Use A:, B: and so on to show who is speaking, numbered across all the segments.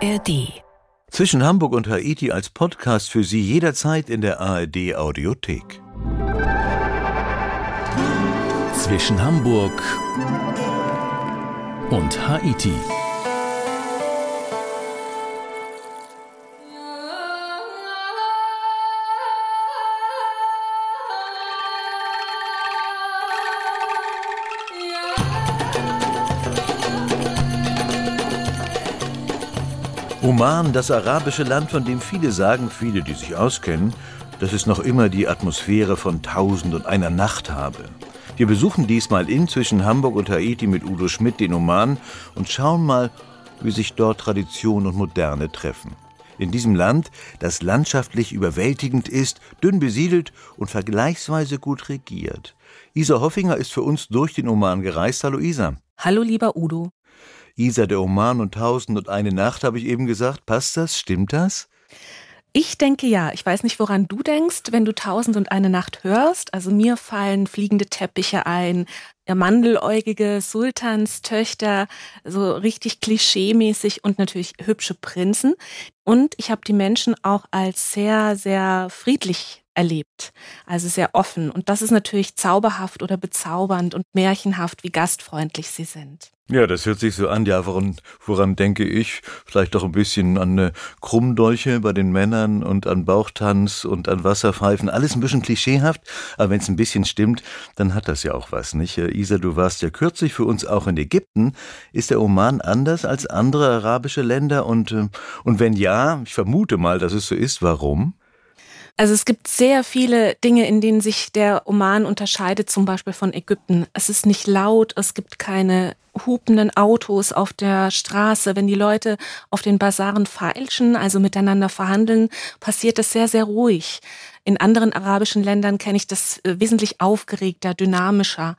A: ARD.
B: Zwischen Hamburg und Haiti als Podcast für Sie jederzeit in der ARD Audiothek.
A: Zwischen Hamburg und Haiti.
B: Oman, das arabische Land, von dem viele sagen, viele, die sich auskennen, dass es noch immer die Atmosphäre von Tausend und einer Nacht habe. Wir besuchen diesmal in zwischen Hamburg und Haiti mit Udo Schmidt den Oman und schauen mal, wie sich dort Tradition und Moderne treffen. In diesem Land, das landschaftlich überwältigend ist, dünn besiedelt und vergleichsweise gut regiert. Isa Hoffinger ist für uns durch den Oman gereist. Hallo Isa.
C: Hallo lieber Udo.
B: Isa der Oman und Tausend und eine Nacht, habe ich eben gesagt. Passt das? Stimmt das?
C: Ich denke ja. Ich weiß nicht, woran du denkst, wenn du Tausend und eine Nacht hörst. Also mir fallen fliegende Teppiche ein, mandeläugige Sultanstöchter, so richtig klischeemäßig und natürlich hübsche Prinzen. Und ich habe die Menschen auch als sehr, sehr friedlich erlebt. Also sehr offen. Und das ist natürlich zauberhaft oder bezaubernd und märchenhaft, wie gastfreundlich sie sind.
B: Ja, das hört sich so an. Ja, woran, woran denke ich? Vielleicht doch ein bisschen an eine Krummdolche bei den Männern und an Bauchtanz und an Wasserpfeifen. Alles ein bisschen klischeehaft, aber wenn es ein bisschen stimmt, dann hat das ja auch was, nicht? Isa, du warst ja kürzlich für uns auch in Ägypten. Ist der Oman anders als andere arabische Länder? Und, äh, und wenn ja, ich vermute mal, dass es so ist, warum?
C: Also es gibt sehr viele Dinge, in denen sich der Oman unterscheidet, zum Beispiel von Ägypten. Es ist nicht laut, es gibt keine hupenden Autos auf der Straße. Wenn die Leute auf den Basaren feilschen, also miteinander verhandeln, passiert das sehr, sehr ruhig. In anderen arabischen Ländern kenne ich das äh, wesentlich aufgeregter, dynamischer.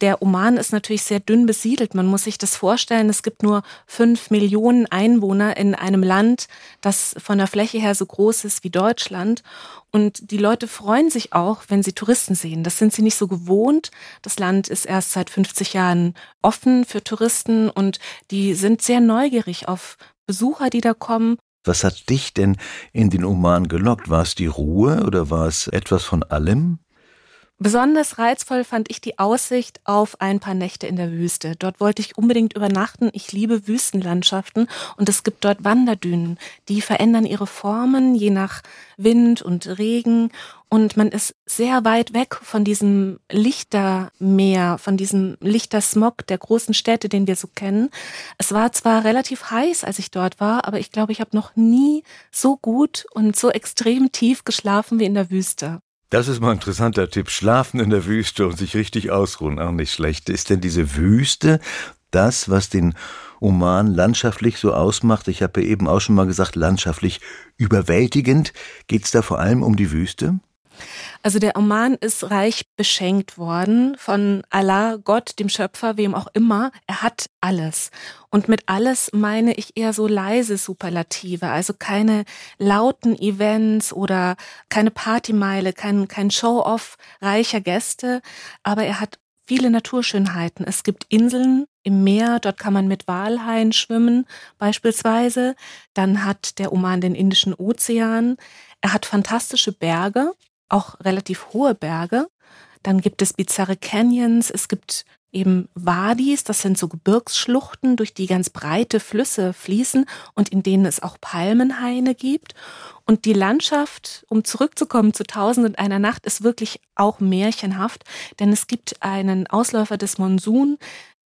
C: Der Oman ist natürlich sehr dünn besiedelt. Man muss sich das vorstellen. Es gibt nur fünf Millionen Einwohner in einem Land, das von der Fläche her so groß ist wie Deutschland. Und die Leute freuen sich auch, wenn sie Touristen sehen. Das sind sie nicht so gewohnt. Das Land ist erst seit 50 Jahren offen für Touristen und die sind sehr neugierig auf Besucher, die da kommen.
B: Was hat dich denn in den Oman gelockt? War es die Ruhe oder war es etwas von allem?
C: Besonders reizvoll fand ich die Aussicht auf ein paar Nächte in der Wüste. Dort wollte ich unbedingt übernachten. Ich liebe Wüstenlandschaften und es gibt dort Wanderdünen. Die verändern ihre Formen je nach Wind und Regen und man ist sehr weit weg von diesem Lichtermeer, von diesem Lichtersmog der großen Städte, den wir so kennen. Es war zwar relativ heiß, als ich dort war, aber ich glaube, ich habe noch nie so gut und so extrem tief geschlafen wie in der Wüste.
B: Das ist mal ein interessanter Tipp. Schlafen in der Wüste und sich richtig ausruhen, auch nicht schlecht. Ist denn diese Wüste das, was den Oman landschaftlich so ausmacht? Ich habe ja eben auch schon mal gesagt, landschaftlich überwältigend. Geht es da vor allem um die Wüste?
C: Also der Oman ist reich beschenkt worden von Allah, Gott, dem Schöpfer, wem auch immer. Er hat alles. Und mit alles meine ich eher so leise Superlative, also keine lauten Events oder keine Partymeile, kein, kein Show-off reicher Gäste, aber er hat viele Naturschönheiten. Es gibt Inseln im Meer, dort kann man mit Walhaien schwimmen beispielsweise. Dann hat der Oman den Indischen Ozean. Er hat fantastische Berge, auch relativ hohe Berge. Dann gibt es bizarre Canyons, es gibt eben Wadis, das sind so Gebirgsschluchten, durch die ganz breite Flüsse fließen und in denen es auch Palmenhaine gibt. Und die Landschaft, um zurückzukommen zu Tausend und einer Nacht, ist wirklich auch märchenhaft, denn es gibt einen Ausläufer des Monsun,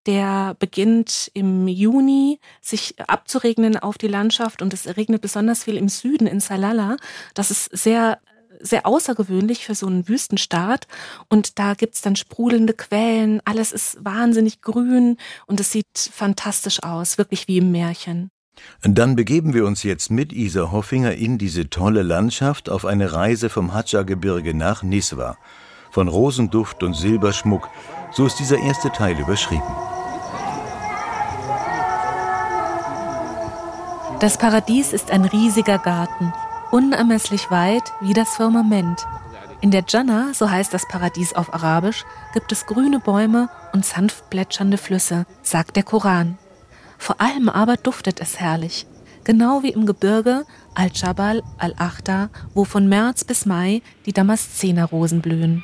C: der beginnt im Juni sich abzuregnen auf die Landschaft und es regnet besonders viel im Süden in Salala. Das ist sehr sehr außergewöhnlich für so einen Wüstenstaat. Und da gibt's dann sprudelnde Quellen, alles ist wahnsinnig grün und es sieht fantastisch aus, wirklich wie im Märchen.
B: Dann begeben wir uns jetzt mit Isa Hoffinger in diese tolle Landschaft auf eine Reise vom Hatscha-Gebirge nach Niswa. Von Rosenduft und Silberschmuck, so ist dieser erste Teil überschrieben.
C: Das Paradies ist ein riesiger Garten unermesslich weit wie das Firmament. In der Jannah, so heißt das Paradies auf Arabisch, gibt es grüne Bäume und sanft plätschernde Flüsse, sagt der Koran. Vor allem aber duftet es herrlich. Genau wie im Gebirge Al-Jabal al-Akhtar, wo von März bis Mai die Damaszenerrosen blühen.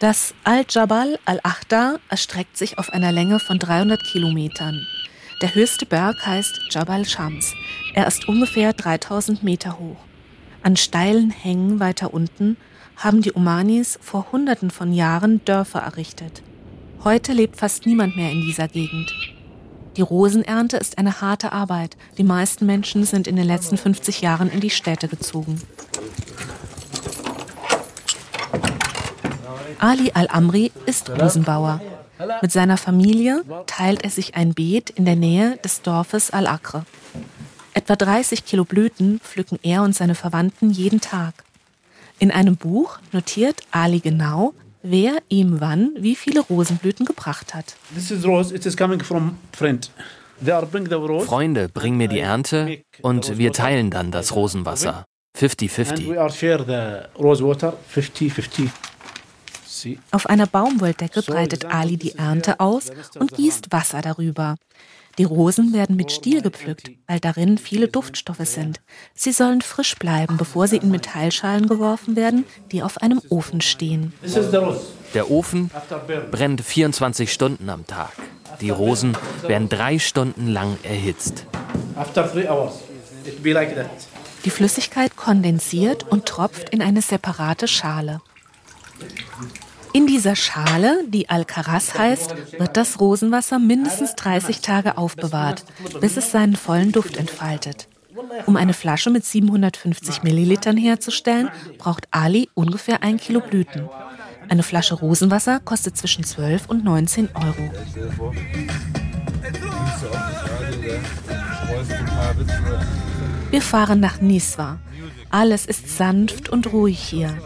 C: Das Al-Jabal al-Akhtar erstreckt sich auf einer Länge von 300 Kilometern. Der höchste Berg heißt Jabal Shams. Er ist ungefähr 3000 Meter hoch. An steilen Hängen weiter unten haben die Omanis vor Hunderten von Jahren Dörfer errichtet. Heute lebt fast niemand mehr in dieser Gegend. Die Rosenernte ist eine harte Arbeit. Die meisten Menschen sind in den letzten 50 Jahren in die Städte gezogen. Ali al-Amri ist Rosenbauer. Mit seiner Familie teilt er sich ein Beet in der Nähe des Dorfes Al-Akre. Etwa 30 Kilo Blüten pflücken er und seine Verwandten jeden Tag. In einem Buch notiert Ali genau, wer ihm wann wie viele Rosenblüten gebracht hat.
D: Freunde bringen mir die Ernte und wir teilen dann das Rosenwasser. 50-50.
C: Auf einer Baumwolldecke breitet Ali die Ernte aus und gießt Wasser darüber. Die Rosen werden mit Stiel gepflückt, weil darin viele Duftstoffe sind. Sie sollen frisch bleiben, bevor sie in Metallschalen geworfen werden, die auf einem Ofen stehen.
D: Der Ofen brennt 24 Stunden am Tag. Die Rosen werden drei Stunden lang erhitzt.
C: Die Flüssigkeit kondensiert und tropft in eine separate Schale. In dieser Schale, die Alcaraz heißt, wird das Rosenwasser mindestens 30 Tage aufbewahrt, bis es seinen vollen Duft entfaltet. Um eine Flasche mit 750 Millilitern herzustellen, braucht Ali ungefähr ein Kilo Blüten. Eine Flasche Rosenwasser kostet zwischen 12 und 19 Euro. Wir fahren nach Niswa. Alles ist sanft und ruhig hier.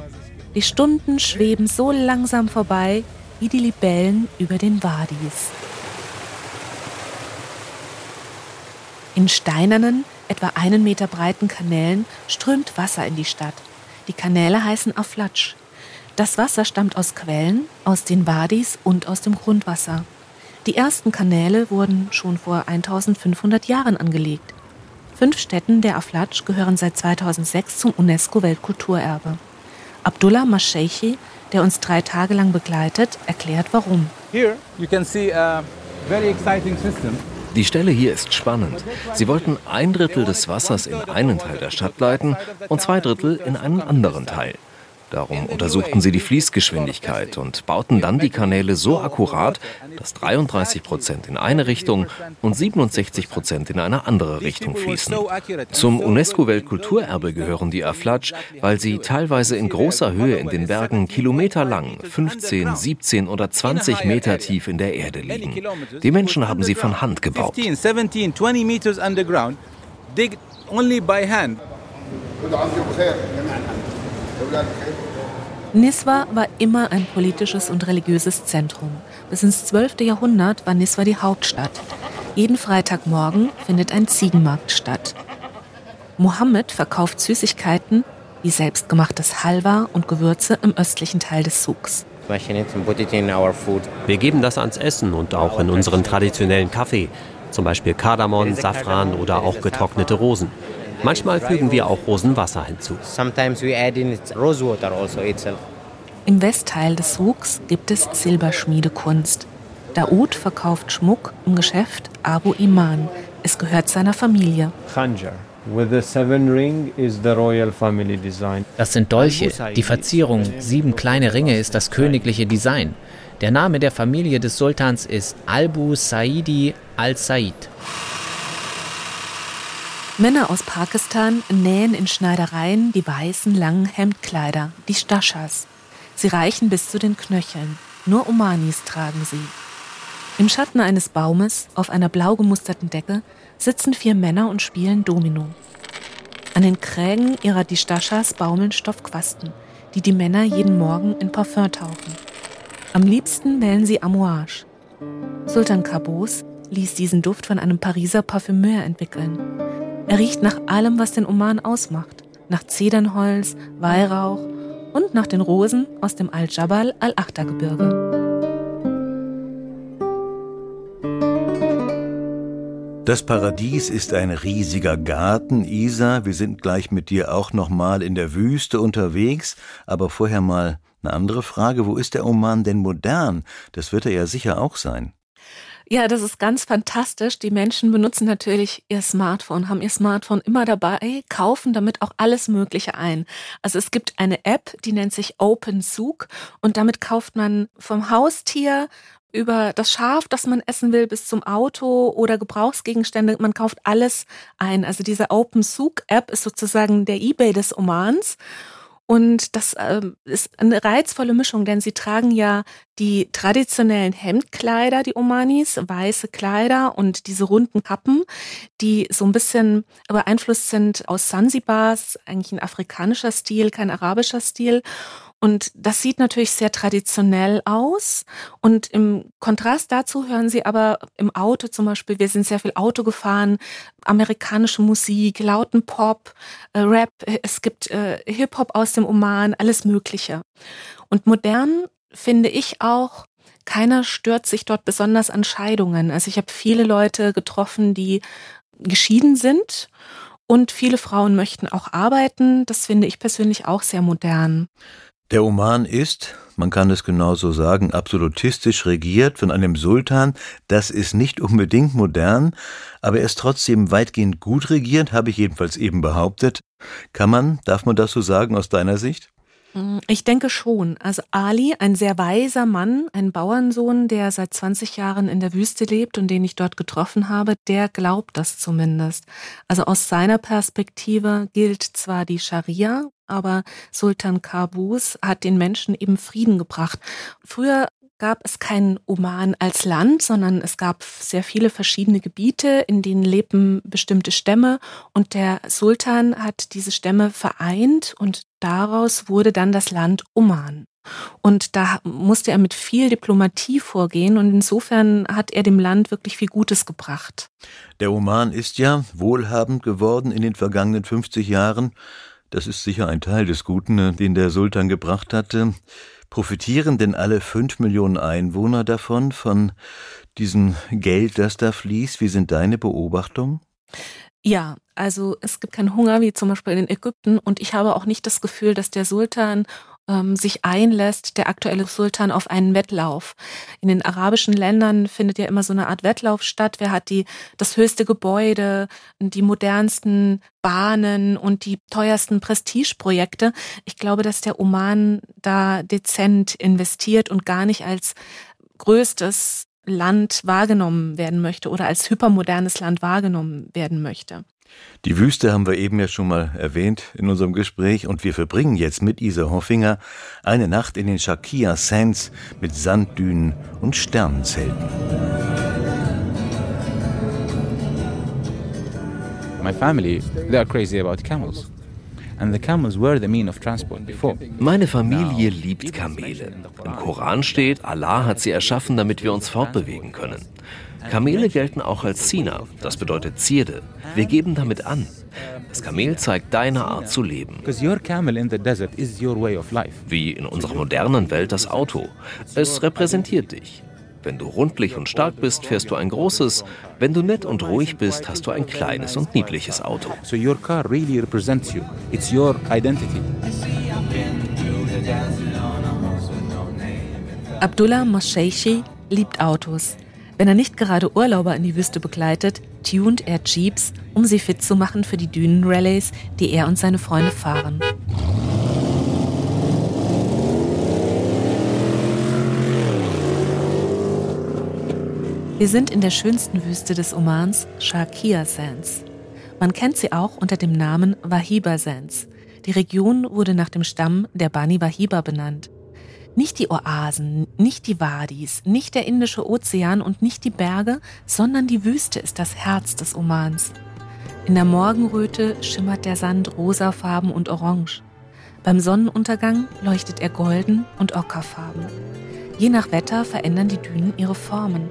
C: Die Stunden schweben so langsam vorbei wie die Libellen über den Wadis. In steinernen, etwa einen Meter breiten Kanälen strömt Wasser in die Stadt. Die Kanäle heißen Aflatsch. Das Wasser stammt aus Quellen, aus den Wadis und aus dem Grundwasser. Die ersten Kanäle wurden schon vor 1500 Jahren angelegt. Fünf Städten der Aflatsch gehören seit 2006 zum UNESCO-Weltkulturerbe. Abdullah Masheikhi, der uns drei Tage lang begleitet, erklärt warum.
E: Die Stelle hier ist spannend. Sie wollten ein Drittel des Wassers in einen Teil der Stadt leiten und zwei Drittel in einen anderen Teil. Darum untersuchten sie die Fließgeschwindigkeit und bauten dann die Kanäle so akkurat, dass 33 Prozent in eine Richtung und 67 Prozent in eine andere Richtung fließen. Zum UNESCO-Weltkulturerbe gehören die Aflatsch, weil sie teilweise in großer Höhe in den Bergen kilometerlang, 15, 17 oder 20 Meter tief in der Erde liegen. Die Menschen haben sie von Hand gebaut. 15, 17, 20 meters underground, dig only by hand.
C: Niswa war immer ein politisches und religiöses Zentrum. Bis ins 12. Jahrhundert war Niswa die Hauptstadt. Jeden Freitagmorgen findet ein Ziegenmarkt statt. Mohammed verkauft Süßigkeiten wie selbstgemachtes Halwa und Gewürze im östlichen Teil des Souks.
F: Wir geben das ans Essen und auch in unseren traditionellen Kaffee, zum Beispiel Kardamom, Safran oder auch getrocknete Rosen. Manchmal fügen wir auch Rosenwasser hinzu.
C: Also Im Westteil des Souks gibt es Silberschmiedekunst. Daoud verkauft Schmuck im Geschäft Abu Iman. Es gehört seiner Familie.
G: Das sind Dolche. Die Verzierung, sieben kleine Ringe, ist das königliche Design. Der Name der Familie des Sultans ist Albu Saidi al-Said.
C: Männer aus Pakistan nähen in Schneidereien die weißen langen Hemdkleider, die Stashas. Sie reichen bis zu den Knöcheln. Nur Omanis tragen sie. Im Schatten eines Baumes, auf einer blau gemusterten Decke, sitzen vier Männer und spielen Domino. An den Krägen ihrer Distashas baumeln Stoffquasten, die die Männer jeden Morgen in Parfum tauchen. Am liebsten wählen sie Amouage. Sultan Qaboos ließ diesen Duft von einem Pariser Parfümeur entwickeln. Er riecht nach allem, was den Oman ausmacht. Nach Zedernholz, Weihrauch und nach den Rosen aus dem Al-Jabal al-Akhtar-Gebirge.
B: Das Paradies ist ein riesiger Garten, Isa. Wir sind gleich mit dir auch noch mal in der Wüste unterwegs, aber vorher mal eine andere Frage, wo ist der Oman denn modern? Das wird er ja sicher auch sein.
C: Ja, das ist ganz fantastisch. Die Menschen benutzen natürlich ihr Smartphone, haben ihr Smartphone immer dabei, kaufen damit auch alles Mögliche ein. Also es gibt eine App, die nennt sich OpenSouk und damit kauft man vom Haustier über das Schaf, das man essen will, bis zum Auto oder Gebrauchsgegenstände. Man kauft alles ein. Also diese OpenSouk-App ist sozusagen der eBay des Omans. Und das äh, ist eine reizvolle Mischung, denn sie tragen ja die traditionellen Hemdkleider, die Omanis, weiße Kleider und diese runden Kappen, die so ein bisschen beeinflusst sind aus Sanzibars, eigentlich ein afrikanischer Stil, kein arabischer Stil. Und das sieht natürlich sehr traditionell aus. Und im Kontrast dazu hören Sie aber im Auto zum Beispiel, wir sind sehr viel Auto gefahren, amerikanische Musik, lauten Pop, äh, Rap, es gibt äh, Hip-Hop aus dem Oman, alles Mögliche. Und modern finde ich auch, keiner stört sich dort besonders an Scheidungen. Also ich habe viele Leute getroffen, die geschieden sind und viele Frauen möchten auch arbeiten. Das finde ich persönlich auch sehr modern.
B: Der Oman ist, man kann es genauso sagen, absolutistisch regiert von einem Sultan. Das ist nicht unbedingt modern, aber er ist trotzdem weitgehend gut regiert, habe ich jedenfalls eben behauptet. Kann man, darf man das so sagen aus deiner Sicht?
C: Mm, ich denke schon. Also Ali, ein sehr weiser Mann, ein Bauernsohn, der seit 20 Jahren in der Wüste lebt und den ich dort getroffen habe, der glaubt das zumindest. Also aus seiner Perspektive gilt zwar die Scharia, aber Sultan Qaboos hat den Menschen eben Frieden gebracht. Früher gab es kein Oman als Land, sondern es gab sehr viele verschiedene Gebiete, in denen lebten bestimmte Stämme und der Sultan hat diese Stämme vereint und daraus wurde dann das Land Oman. Und da musste er mit viel Diplomatie vorgehen und insofern hat er dem Land wirklich viel Gutes gebracht.
B: Der Oman ist ja wohlhabend geworden in den vergangenen 50 Jahren. Das ist sicher ein Teil des Guten, äh, den der Sultan gebracht hatte. Profitieren denn alle fünf Millionen Einwohner davon, von diesem Geld, das da fließt? Wie sind deine Beobachtungen?
C: Ja, also es gibt keinen Hunger wie zum Beispiel in Ägypten und ich habe auch nicht das Gefühl, dass der Sultan ähm, sich einlässt, der aktuelle Sultan, auf einen Wettlauf. In den arabischen Ländern findet ja immer so eine Art Wettlauf statt. Wer hat die, das höchste Gebäude, die modernsten Bahnen und die teuersten Prestigeprojekte? Ich glaube, dass der Oman da dezent investiert und gar nicht als größtes Land wahrgenommen werden möchte oder als hypermodernes Land wahrgenommen werden möchte.
B: Die Wüste haben wir eben ja schon mal erwähnt in unserem Gespräch und wir verbringen jetzt mit Isa Hoffinger eine Nacht in den Shakia Sands mit Sanddünen und Sternenzelten.
H: My family, they are crazy about camels.
E: Meine Familie liebt Kamele. Im Koran steht, Allah hat sie erschaffen, damit wir uns fortbewegen können. Kamele gelten auch als Sina, das bedeutet Zierde. Wir geben damit an. Das Kamel zeigt deine Art zu leben. Wie in unserer modernen Welt das Auto. Es repräsentiert dich. Wenn du rundlich und stark bist, fährst du ein großes. Wenn du nett und ruhig bist, hast du ein kleines und niedliches Auto. So your car really represents you. It's your identity.
C: Abdullah Mosheishi liebt Autos. Wenn er nicht gerade Urlauber in die Wüste begleitet, tunt er Jeeps, um sie fit zu machen für die Dünenrallies, die er und seine Freunde fahren. Wir sind in der schönsten Wüste des Omans, Sharkia Sands. Man kennt sie auch unter dem Namen Wahiba Sands. Die Region wurde nach dem Stamm der Bani Wahiba benannt. Nicht die Oasen, nicht die Wadis, nicht der Indische Ozean und nicht die Berge, sondern die Wüste ist das Herz des Omans. In der Morgenröte schimmert der Sand rosafarben und orange. Beim Sonnenuntergang leuchtet er golden und ockerfarben. Je nach Wetter verändern die Dünen ihre Formen.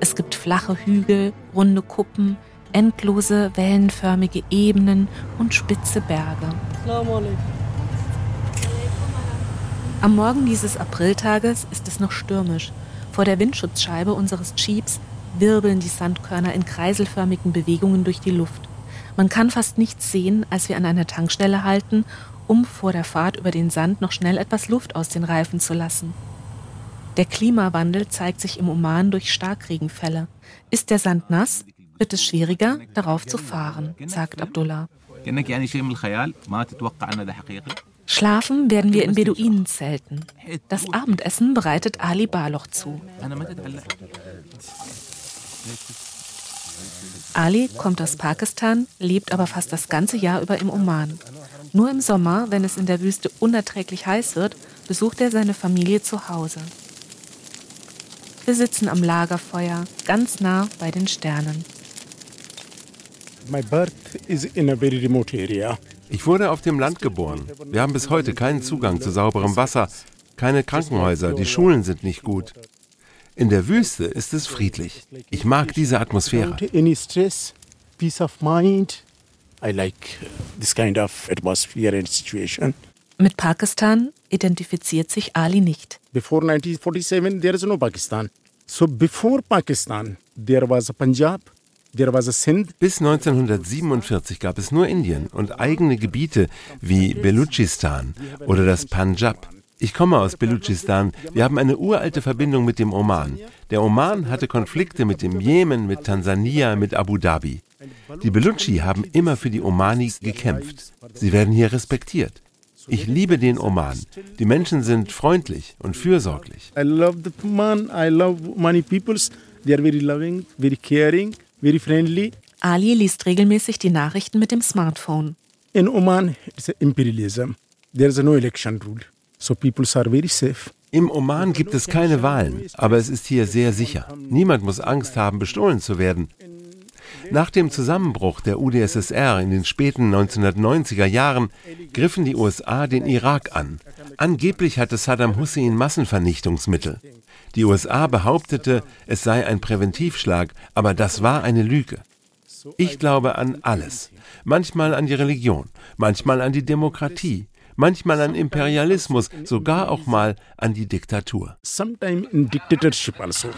C: Es gibt flache Hügel, runde Kuppen, endlose wellenförmige Ebenen und spitze Berge. Am Morgen dieses Apriltages ist es noch stürmisch. Vor der Windschutzscheibe unseres Jeeps wirbeln die Sandkörner in kreiselförmigen Bewegungen durch die Luft. Man kann fast nichts sehen, als wir an einer Tankstelle halten, um vor der Fahrt über den Sand noch schnell etwas Luft aus den Reifen zu lassen. Der Klimawandel zeigt sich im Oman durch Starkregenfälle. Ist der Sand nass, wird es schwieriger, darauf zu fahren, sagt Abdullah. Schlafen werden wir in Beduinenzelten. Das Abendessen bereitet Ali Baloch zu. Ali kommt aus Pakistan, lebt aber fast das ganze Jahr über im Oman. Nur im Sommer, wenn es in der Wüste unerträglich heiß wird, besucht er seine Familie zu Hause. Wir sitzen am Lagerfeuer, ganz nah bei den Sternen.
I: Ich wurde auf dem Land geboren. Wir haben bis heute keinen Zugang zu sauberem Wasser, keine Krankenhäuser, die Schulen sind nicht gut. In der Wüste ist es friedlich. Ich mag diese Atmosphäre.
C: Mit Pakistan identifiziert sich Ali nicht.
J: Before 1947 there is no Pakistan. So before Pakistan there was a Punjab, there was a Sindh.
I: Bis 1947 gab es nur Indien und eigene Gebiete wie Belutschistan oder das Punjab. Ich komme aus Belutschistan. Wir haben eine uralte Verbindung mit dem Oman. Der Oman hatte Konflikte mit dem Jemen, mit Tansania, mit Abu Dhabi. Die Belutschi haben immer für die Omanis gekämpft. Sie werden hier respektiert. Ich liebe den Oman. Die Menschen sind freundlich und fürsorglich.
J: I love the Oman. I love Omani peoples. They are very loving, very caring, very friendly.
C: Ali liest regelmäßig die Nachrichten mit dem Smartphone.
J: In Oman, it's imperialism. There is no election rule. So people are very safe.
I: Im Oman gibt es keine Wahlen, aber es ist hier sehr sicher. Niemand muss Angst haben, bestohlen zu werden. Nach dem Zusammenbruch der UdSSR in den späten 1990er Jahren griffen die USA den Irak an. Angeblich hatte Saddam Hussein Massenvernichtungsmittel. Die USA behauptete, es sei ein Präventivschlag, aber das war eine Lüge. Ich glaube an alles. Manchmal an die Religion, manchmal an die Demokratie, manchmal an Imperialismus, sogar auch mal an die Diktatur.
J: Also.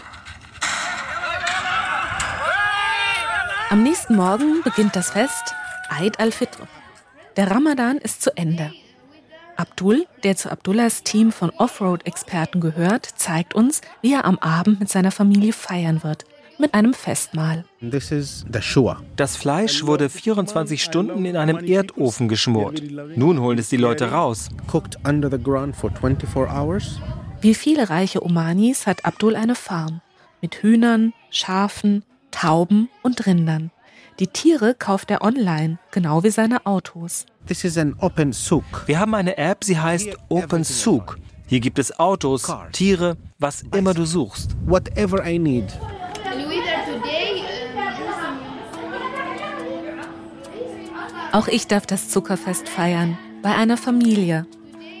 C: Am nächsten Morgen beginnt das Fest Eid al-Fitr. Der Ramadan ist zu Ende. Abdul, der zu Abdullahs Team von Offroad-Experten gehört, zeigt uns, wie er am Abend mit seiner Familie feiern wird. Mit einem Festmahl.
K: Das Fleisch wurde 24 Stunden in einem Erdofen geschmort. Nun holen es die Leute raus.
C: Wie viele reiche Omanis hat Abdul eine Farm. Mit Hühnern, Schafen, Tauben und Rindern. Die Tiere kauft er online, genau wie seine Autos.
K: Wir haben eine App, sie heißt Open Souk. Hier gibt es Autos, Tiere, was immer du suchst.
J: Whatever I need.
C: Auch ich darf das Zuckerfest feiern, bei einer Familie.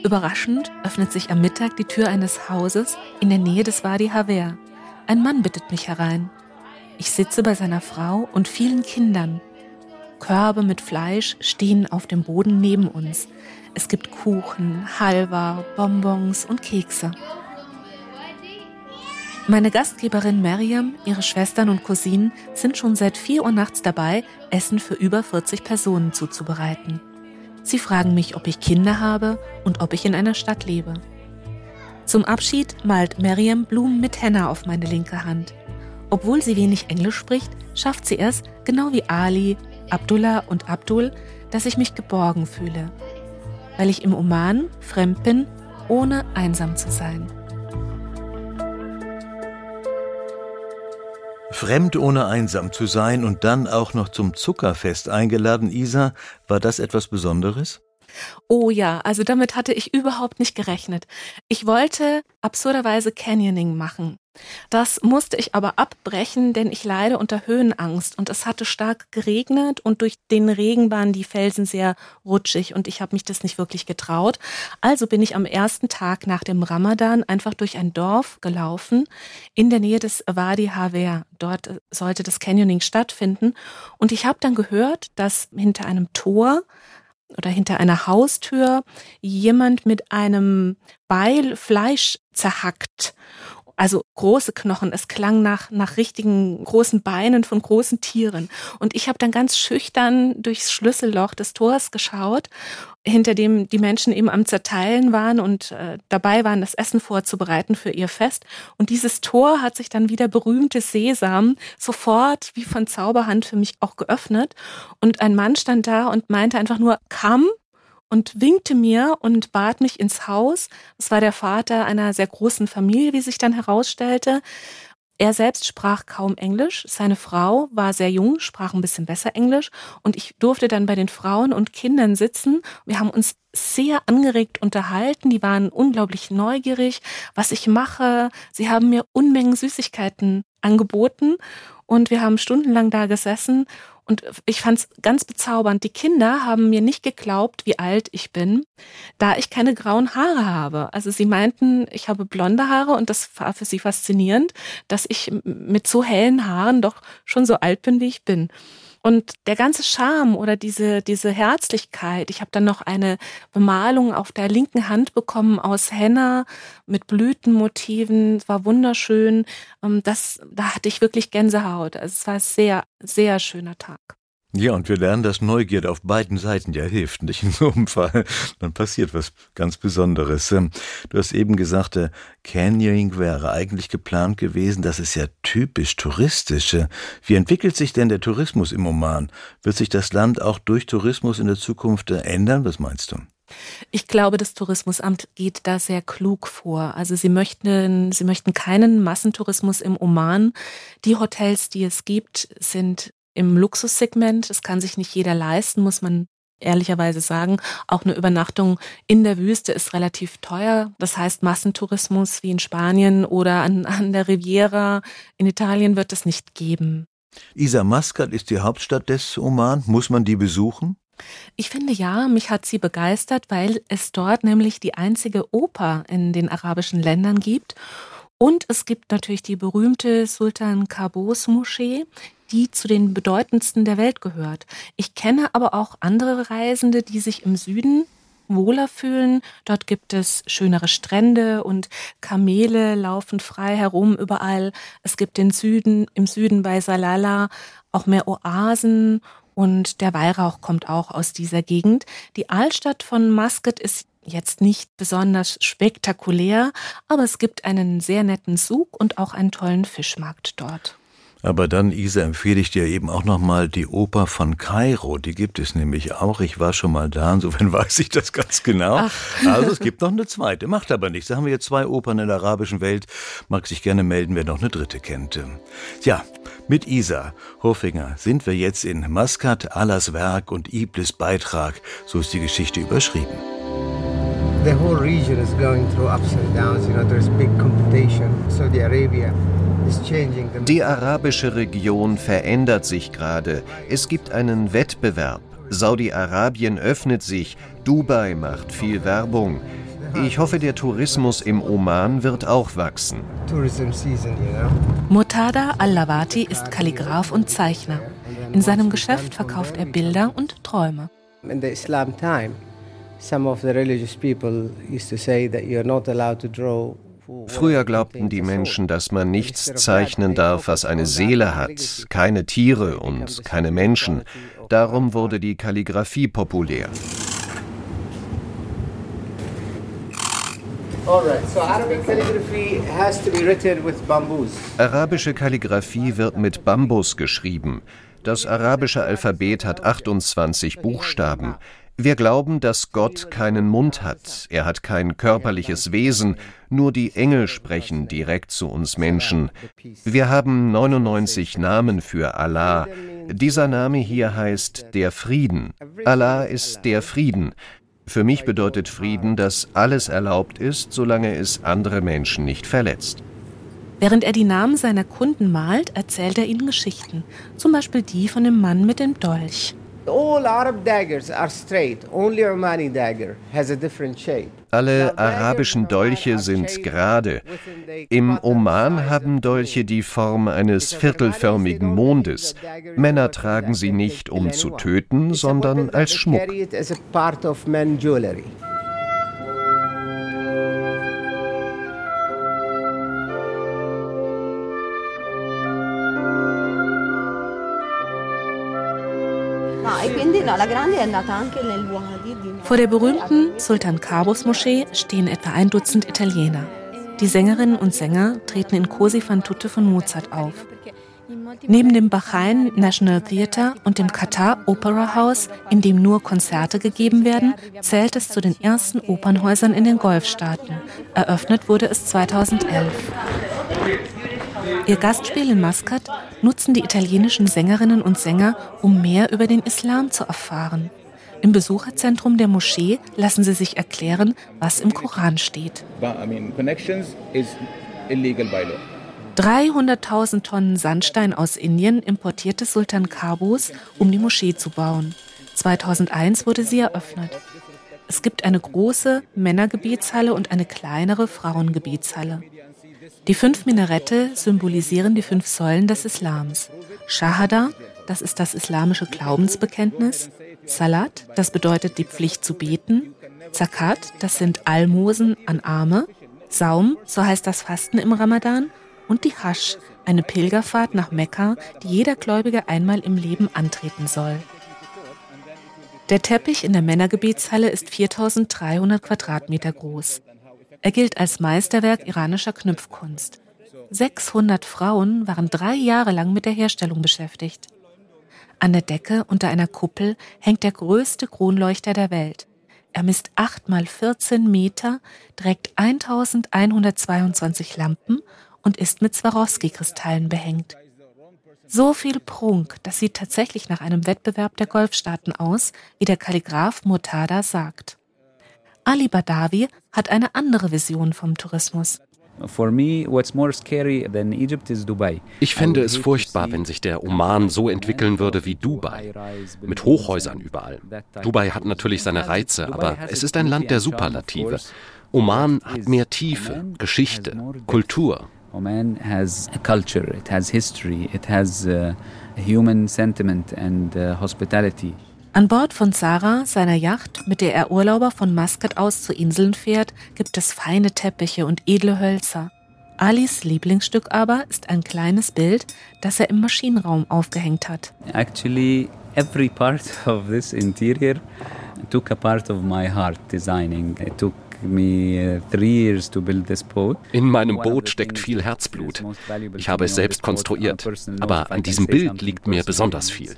C: Überraschend öffnet sich am Mittag die Tür eines Hauses in der Nähe des Wadi Haver. Ein Mann bittet mich herein. Ich sitze bei seiner Frau und vielen Kindern. Körbe mit Fleisch stehen auf dem Boden neben uns. Es gibt Kuchen, Halva, Bonbons und Kekse. Meine Gastgeberin Miriam, ihre Schwestern und Cousinen sind schon seit 4 Uhr nachts dabei, Essen für über 40 Personen zuzubereiten. Sie fragen mich, ob ich Kinder habe und ob ich in einer Stadt lebe. Zum Abschied malt Miriam Blumen mit Henna auf meine linke Hand. Obwohl sie wenig Englisch spricht, schafft sie es, genau wie Ali, Abdullah und Abdul, dass ich mich geborgen fühle, weil ich im Oman fremd bin, ohne einsam zu sein.
B: Fremd ohne einsam zu sein und dann auch noch zum Zuckerfest eingeladen, Isa, war das etwas Besonderes?
C: Oh ja, also damit hatte ich überhaupt nicht gerechnet. Ich wollte absurderweise Canyoning machen. Das musste ich aber abbrechen, denn ich leide unter Höhenangst und es hatte stark geregnet und durch den Regen waren die Felsen sehr rutschig und ich habe mich das nicht wirklich getraut. Also bin ich am ersten Tag nach dem Ramadan einfach durch ein Dorf gelaufen in der Nähe des Wadi Haver. Dort sollte das Canyoning stattfinden und ich habe dann gehört, dass hinter einem Tor oder hinter einer Haustür jemand mit einem Beil Fleisch zerhackt Also große Knochen, es klang nach, nach richtigen großen Beinen von großen Tieren. Und ich habe dann ganz schüchtern durchs Schlüsselloch des Tors geschaut, hinter dem die Menschen eben am Zerteilen waren und äh, dabei waren, das Essen vorzubereiten für ihr Fest. Und dieses Tor hat sich dann wie der berühmte Sesam sofort wie von Zauberhand für mich auch geöffnet. Und ein Mann stand da und meinte einfach nur, komm und winkte mir und bat mich ins Haus. Es war der Vater einer sehr großen Familie, wie sich dann herausstellte. Er selbst sprach kaum Englisch. Seine Frau war sehr jung, sprach ein bisschen besser Englisch. Und ich durfte dann bei den Frauen und Kindern sitzen. Wir haben uns sehr angeregt unterhalten. Die waren unglaublich neugierig, was ich mache. Sie haben mir Unmengen Süßigkeiten angeboten. Und wir haben stundenlang da gesessen und ich fand es ganz bezaubernd. Die Kinder haben mir nicht geglaubt, wie alt ich bin, da ich keine grauen Haare habe. Also sie meinten, ich habe blonde Haare und das war für sie faszinierend, dass ich mit so hellen Haaren doch schon so alt bin, wie ich bin. Und der ganze Charme oder diese, diese Herzlichkeit, ich habe dann noch eine Bemalung auf der linken Hand bekommen aus Henna mit Blütenmotiven, es war wunderschön. Ähm, das, da hatte ich wirklich Gänsehaut. Also es war ein sehr, sehr schöner Tag.
B: Ja, und wir lernen, dass Neugierde auf beiden Seiten ja hilft, nicht in so einem Fall. Dann passiert was ganz Besonderes. Du hast eben gesagt, der Canyoning wäre eigentlich geplant gewesen. Das ist ja typisch touristisch. Wie entwickelt sich denn der Tourismus im Oman? Wird sich das Land auch durch Tourismus in der Zukunft ändern? Was meinst du?
C: Ich glaube, das Tourismusamt geht da sehr klug vor. Also sie möchten, sie möchten keinen Massentourismus im Oman. Die Hotels, die es gibt, sind im Luxussegment. Das kann sich nicht jeder leisten, muss man ehrlicherweise sagen. Auch eine Übernachtung in der Wüste ist relativ teuer. Das heißt, Massentourismus wie in Spanien oder an, an der Riviera in Italien wird es nicht geben.
B: Isa Maskat ist die Hauptstadt des Oman. Muss man die besuchen?
C: Ich finde ja, mich hat sie begeistert, weil es dort nämlich die einzige Oper in den arabischen Ländern gibt. Und es gibt natürlich die berühmte Sultan Kabos Moschee, die zu den bedeutendsten der Welt gehört. Ich kenne aber auch andere Reisende, die sich im Süden wohler fühlen. Dort gibt es schönere Strände und Kamele laufen frei herum überall. Es gibt den Süden, im Süden bei Salala auch mehr Oasen und der Weihrauch kommt auch aus dieser Gegend. Die Altstadt von Muscat ist jetzt nicht besonders spektakulär, aber es gibt einen sehr netten Zug und auch einen tollen Fischmarkt dort.
B: Aber dann, Isa, empfehle ich dir eben auch nochmal die Oper von Kairo. Die gibt es nämlich auch. Ich war schon mal da, insofern weiß ich das ganz genau. Ach. Also es gibt noch eine zweite, macht aber nichts. Da haben wir jetzt zwei Opern in der arabischen Welt. Mag sich gerne melden, wer noch eine dritte kennt. Ja, mit Isa Hofinger sind wir jetzt in Maskat, Allahs Werk und Iblis Beitrag. So ist die Geschichte überschrieben. The whole region is going through ups and downs. You know, there's big competition. Saudi Arabia
L: die arabische Region verändert sich gerade. Es gibt einen Wettbewerb. Saudi-Arabien öffnet sich, Dubai macht viel Werbung. Ich hoffe, der Tourismus im Oman wird auch wachsen.
C: Mutada Al-Lawati ist Kalligraph und Zeichner. In seinem Geschäft verkauft er Bilder und Träume. In the Islam time,
L: Früher glaubten die Menschen, dass man nichts zeichnen darf, was eine Seele hat, keine Tiere und keine Menschen. Darum wurde die Kalligraphie populär. Arabische Kalligraphie wird mit Bambus geschrieben. Das arabische Alphabet hat 28 Buchstaben. Wir glauben, dass Gott keinen Mund hat, er hat kein körperliches Wesen, nur die Engel sprechen direkt zu uns Menschen. Wir haben 99 Namen für Allah. Dieser Name hier heißt der Frieden. Allah ist der Frieden. Für mich bedeutet Frieden, dass alles erlaubt ist, solange es andere Menschen nicht verletzt.
C: Während er die Namen seiner Kunden malt, erzählt er ihnen Geschichten, zum Beispiel die von dem Mann mit dem Dolch.
L: Alle arabischen Dolche sind gerade. Im Oman haben Dolche die Form eines viertelförmigen Mondes. Männer tragen sie nicht, um zu töten, sondern als Schmuck.
C: Vor der berühmten Sultan Kabus Moschee stehen etwa ein Dutzend Italiener. Die Sängerinnen und Sänger treten in Cosi fan tutte von Mozart auf. Neben dem Bahrain National Theatre und dem Qatar Opera House, in dem nur Konzerte gegeben werden, zählt es zu den ersten Opernhäusern in den Golfstaaten. Eröffnet wurde es 2011. Ihr Gastspiel in Maskat nutzen die italienischen Sängerinnen und Sänger, um mehr über den Islam zu erfahren. Im Besucherzentrum der Moschee lassen sie sich erklären, was im Koran steht. 300.000 Tonnen Sandstein aus Indien importierte Sultan Kabus, um die Moschee zu bauen. 2001 wurde sie eröffnet. Es gibt eine große Männergebetshalle und eine kleinere Frauengebetshalle. Die fünf Minarette symbolisieren die fünf Säulen des Islams. Shahada, das ist das islamische Glaubensbekenntnis. Salat, das bedeutet die Pflicht zu beten. Zakat, das sind Almosen an Arme. Saum, so heißt das Fasten im Ramadan und die Hasch, eine Pilgerfahrt nach Mekka, die jeder Gläubige einmal im Leben antreten soll. Der Teppich in der Männergebetshalle ist 4300 Quadratmeter groß. Er gilt als Meisterwerk iranischer Knüpfkunst. 600 Frauen waren drei Jahre lang mit der Herstellung beschäftigt. An der Decke unter einer Kuppel hängt der größte Kronleuchter der Welt. Er misst 8 mal 14 Meter, trägt 1122 Lampen und ist mit Swarovski-Kristallen behängt. So viel Prunk, das sieht tatsächlich nach einem Wettbewerb der Golfstaaten aus, wie der Kalligraph Murtada sagt. Ali Badawi hat eine andere Vision vom Tourismus.
M: Ich fände es furchtbar, wenn sich der Oman so entwickeln würde wie Dubai, mit Hochhäusern überall. Dubai hat natürlich seine Reize, aber es ist ein Land der Superlative. Oman hat mehr Tiefe, Geschichte, Kultur. Oman has a culture, it has history, it has uh, human sentiment
C: and uh, hospitality. An Bord von Sarah, seiner Yacht, mit der er Urlauber von Maskat aus zu Inseln fährt, gibt es feine Teppiche und edle Hölzer. Alis Lieblingsstück aber ist ein kleines Bild, das er im Maschinenraum aufgehängt hat.
N: Actually, every part of this interior took a part of my heart designing. It took
M: In meinem Boot steckt viel Herzblut. Ich habe es selbst konstruiert. Aber an diesem Bild liegt mir besonders viel.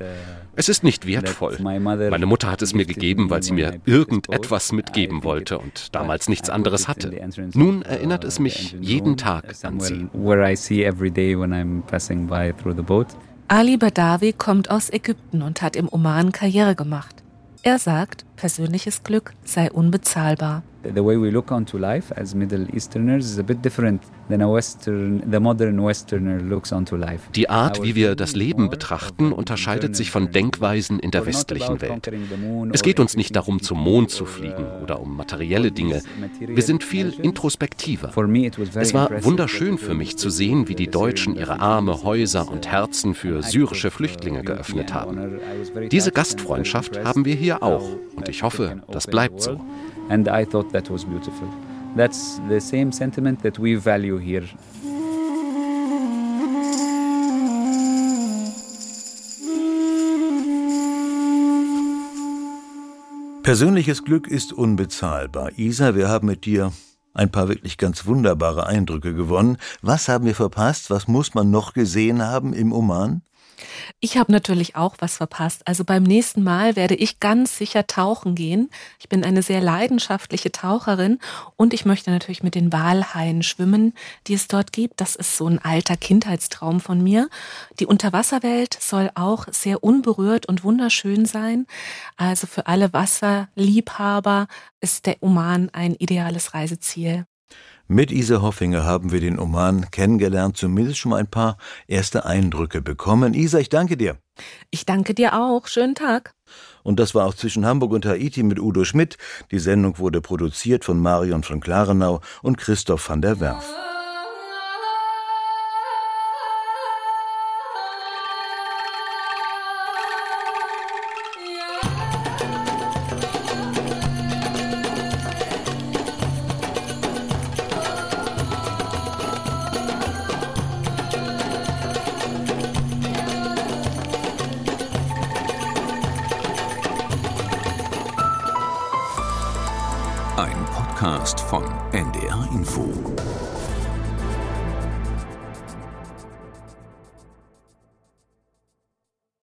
M: Es ist nicht wertvoll. Meine Mutter hat es mir gegeben, weil sie mir irgendetwas mitgeben wollte und damals nichts anderes hatte. Nun erinnert es mich jeden Tag an sie.
C: Ali Badawi kommt aus Ägypten und hat im Oman Karriere gemacht. Er sagt, persönliches Glück sei unbezahlbar.
N: The way we look onto life as Middle Easterners is a bit different than a Western, the modern Westerner looks onto life.
M: Die Art, wie wir das Leben betrachten, unterscheidet sich von Denkweisen in der westlichen Welt. Es geht uns nicht darum, zum Mond zu fliegen oder um materielle Dinge. Wir sind viel introspektiver. Es war wunderschön für mich zu sehen, wie die Deutschen ihre Arme, Häuser und Herzen für syrische Flüchtlinge geöffnet haben. Diese Gastfreundschaft haben wir hier auch und ich hoffe, das bleibt so.
N: And I thought that was beautiful. That's the same sentiment that we value here.
B: Persönliches Glück ist unbezahlbar. Isa, wir haben mit dir ein paar wirklich ganz wunderbare Eindrücke gewonnen. Was haben wir verpasst? Was muss man noch gesehen haben im Oman?
C: Ich habe natürlich auch was verpasst. Also beim nächsten Mal werde ich ganz sicher tauchen gehen. Ich bin eine sehr leidenschaftliche Taucherin und ich möchte natürlich mit den Walhaien schwimmen, die es dort gibt. Das ist so ein alter Kindheitstraum von mir. Die Unterwasserwelt soll auch sehr unberührt und wunderschön sein. Also für alle Wasserliebhaber ist der Oman ein ideales Reiseziel.
B: Mit Isa Hoffinger haben wir den Oman kennengelernt, zumindest schon mal ein paar erste Eindrücke bekommen. Isa, ich danke dir.
C: Ich danke dir auch. Schönen Tag.
B: Und das war auch zwischen Hamburg und Haiti mit Udo Schmidt. Die Sendung wurde produziert von Marion von Klarenau und Christoph van der Werf.